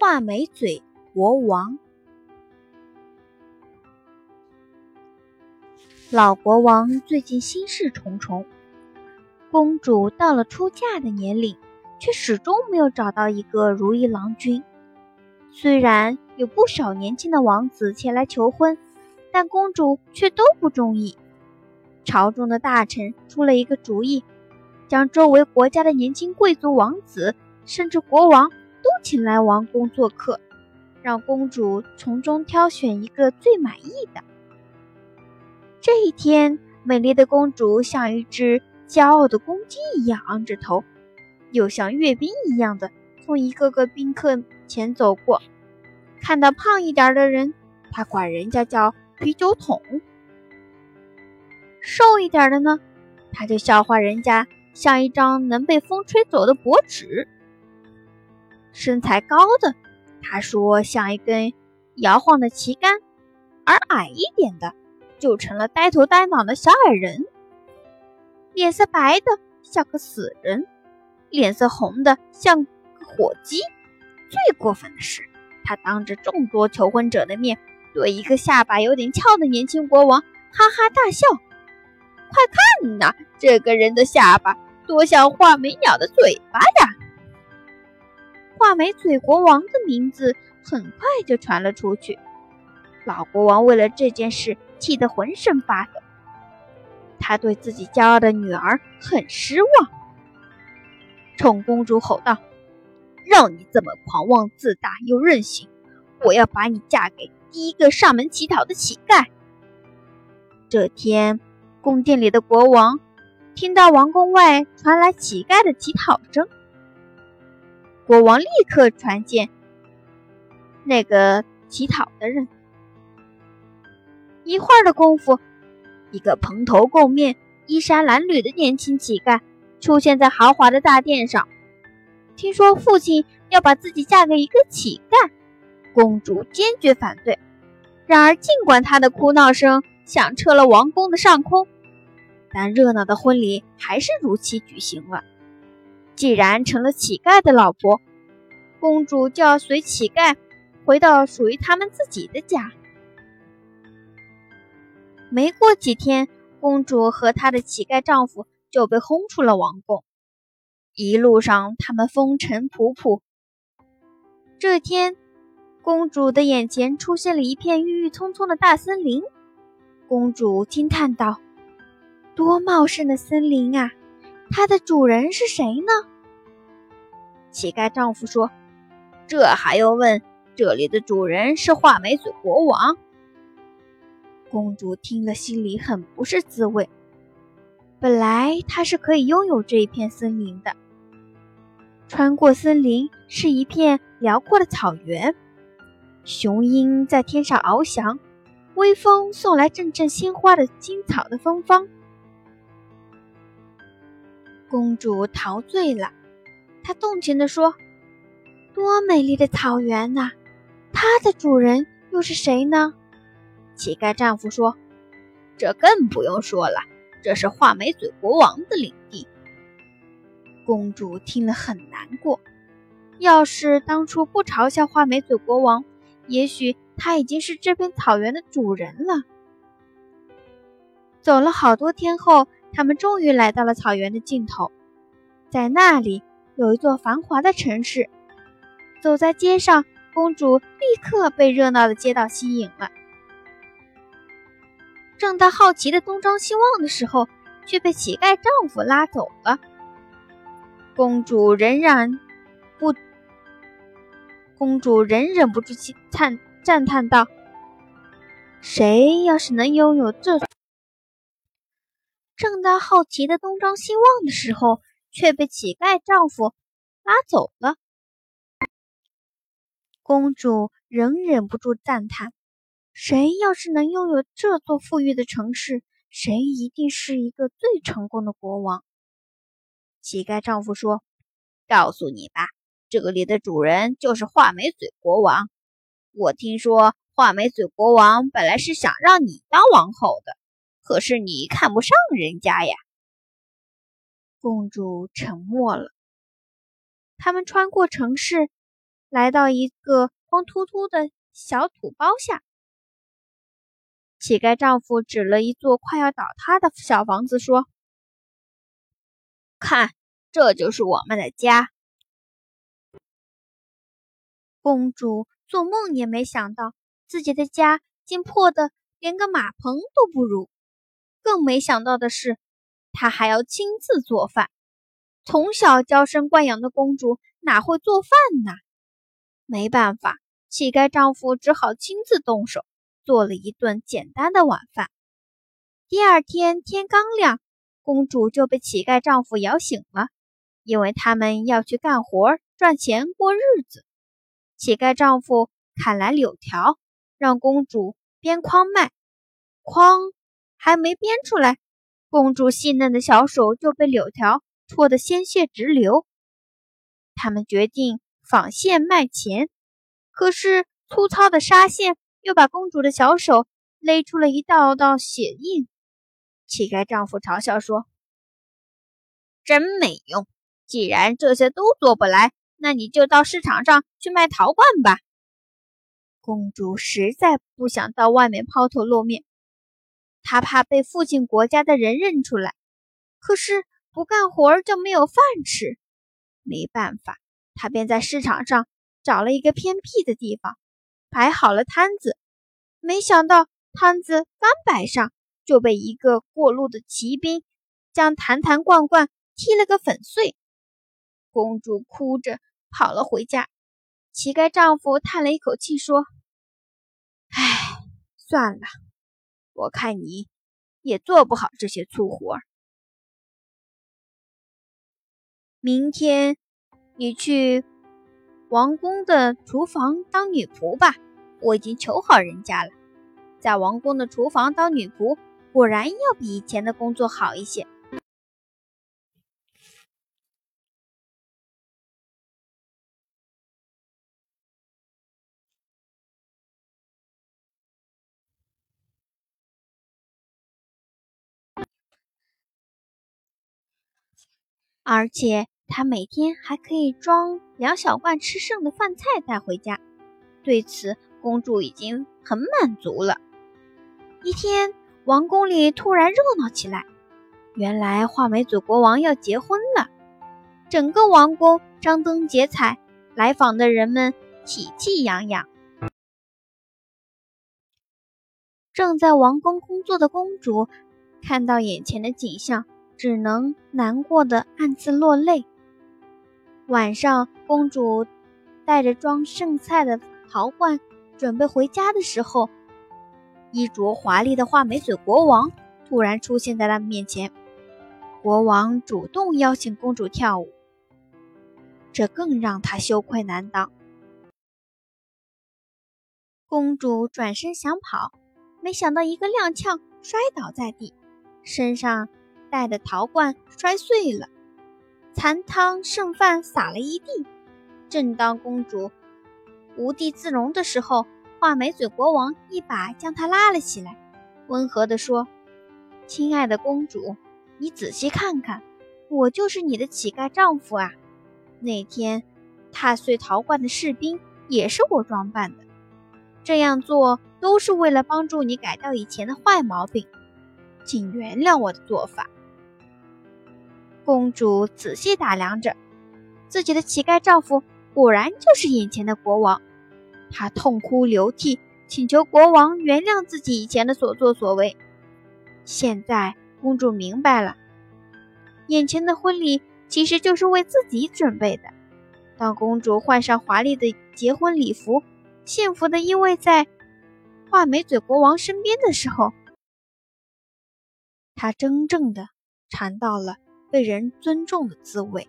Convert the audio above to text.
画眉嘴国王。老国王最近心事重重，公主到了出嫁的年龄，却始终没有找到一个如意郎君。虽然有不少年轻的王子前来求婚，但公主却都不中意。朝中的大臣出了一个主意，将周围国家的年轻贵族、王子，甚至国王都请来王宫做客，让公主从中挑选一个最满意的。这一天，美丽的公主像一只骄傲的公鸡一样昂着头，又像阅兵一样的从一个个宾客前走过。看到胖一点的人，她管人家叫啤酒桶；瘦一点的呢，她就笑话人家像一张能被风吹走的薄纸；身材高的，他说像一根摇晃的旗杆；而矮一点的，就成了呆头呆脑的小矮人，脸色白的像个死人，脸色红的像个火鸡。最过分的是，他当着众多求婚者的面，对一个下巴有点翘的年轻国王哈哈大笑：“快看呐，这个人的下巴多像画眉鸟的嘴巴呀！”画眉嘴国王的名字很快就传了出去。老国王为了这件事。气得浑身发抖，他对自己骄傲的女儿很失望，冲公主吼道：“让你这么狂妄自大又任性，我要把你嫁给第一个上门乞讨的乞丐。”这天，宫殿里的国王听到王宫外传来乞丐的乞讨声，国王立刻传见那个乞讨的人。一会儿的功夫，一个蓬头垢面、衣衫褴褛的年轻乞丐出现在豪华的大殿上。听说父亲要把自己嫁给一个乞丐，公主坚决反对。然而，尽管她的哭闹声响彻了王宫的上空，但热闹的婚礼还是如期举行了。既然成了乞丐的老婆，公主就要随乞丐回到属于他们自己的家。没过几天，公主和她的乞丐丈夫就被轰出了王宫。一路上，他们风尘仆仆。这天，公主的眼前出现了一片郁郁葱葱的大森林。公主惊叹道：“多茂盛的森林啊！它的主人是谁呢？”乞丐丈夫说：“这还用问？这里的主人是画眉嘴国王。”公主听了，心里很不是滋味。本来她是可以拥有这一片森林的。穿过森林是一片辽阔的草原，雄鹰在天上翱翔，微风送来阵阵鲜花的青草的芬芳。公主陶醉了，她动情地说：“多美丽的草原呐！它的主人又是谁呢？”乞丐丈夫说：“这更不用说了，这是画眉嘴国王的领地。”公主听了很难过。要是当初不嘲笑画眉嘴国王，也许他已经是这片草原的主人了。走了好多天后，他们终于来到了草原的尽头，在那里有一座繁华的城市。走在街上，公主立刻被热闹的街道吸引了。正当好奇的东张西望的时候，却被乞丐丈夫拉走了。公主仍然不，公主仍忍不住气叹赞叹道：“谁要是能拥有这……”正当好奇的东张西望的时候，却被乞丐丈夫拉走了。公主仍忍不住赞叹。谁要是能拥有这座富裕的城市，谁一定是一个最成功的国王。乞丐丈夫说：“告诉你吧，这里的主人就是画眉嘴国王。我听说画眉嘴国王本来是想让你当王后的，可是你看不上人家呀。”公主沉默了。他们穿过城市，来到一个光秃秃的小土包下。乞丐丈夫指了一座快要倒塌的小房子，说：“看，这就是我们的家。”公主做梦也没想到，自己的家竟破得连个马棚都不如。更没想到的是，她还要亲自做饭。从小娇生惯养的公主哪会做饭呢？没办法，乞丐丈夫只好亲自动手，做了一顿简单的晚饭。第二天天刚亮，公主就被乞丐丈夫摇醒了，因为他们要去干活赚钱过日子。乞丐丈夫砍来柳条，让公主编筐卖。筐还没编出来，公主细嫩的小手就被柳条戳得鲜血直流。他们决定纺线卖钱，可是粗糙的纱线又把公主的小手勒出了一道道血印。乞丐丈夫嘲笑说：“真没用！既然这些都做不来。”那你就到市场上去卖陶罐吧。公主实在不想到外面抛头露面，她怕被附近国家的人认出来。可是不干活就没有饭吃，没办法，她便在市场上找了一个偏僻的地方，摆好了摊子。没想到摊子刚摆上，就被一个过路的骑兵将坛坛罐罐踢了个粉碎。公主哭着。跑了回家，乞丐丈夫叹了一口气说：“唉，算了，我看你也做不好这些粗活。明天你去王宫的厨房当女仆吧，我已经求好人家了。在王宫的厨房当女仆，果然要比以前的工作好一些。”而且他每天还可以装两小罐吃剩的饭菜带回家，对此公主已经很满足了。一天，王宫里突然热闹起来，原来画眉嘴国王要结婚了，整个王宫张灯结彩，来访的人们喜气洋洋。正在王宫工作的公主看到眼前的景象。只能难过的暗自落泪。晚上，公主带着装剩菜的陶罐准备回家的时候，衣着华丽的画眉嘴国王突然出现在她面前。国王主动邀请公主跳舞，这更让她羞愧难当。公主转身想跑，没想到一个踉跄，摔倒在地，身上。带的陶罐摔碎了，残汤剩饭洒了一地。正当公主无地自容的时候，画眉嘴国王一把将她拉了起来，温和地说：“亲爱的公主，你仔细看看，我就是你的乞丐丈夫啊！那天踏碎陶罐的士兵也是我装扮的。这样做都是为了帮助你改掉以前的坏毛病，请原谅我的做法。”公主仔细打量着自己的乞丐丈夫，果然就是眼前的国王。她痛哭流涕，请求国王原谅自己以前的所作所为。现在，公主明白了，眼前的婚礼其实就是为自己准备的。当公主换上华丽的结婚礼服，幸福地依偎在画眉嘴国王身边的时候，她真正的尝到了。被人尊重的滋味。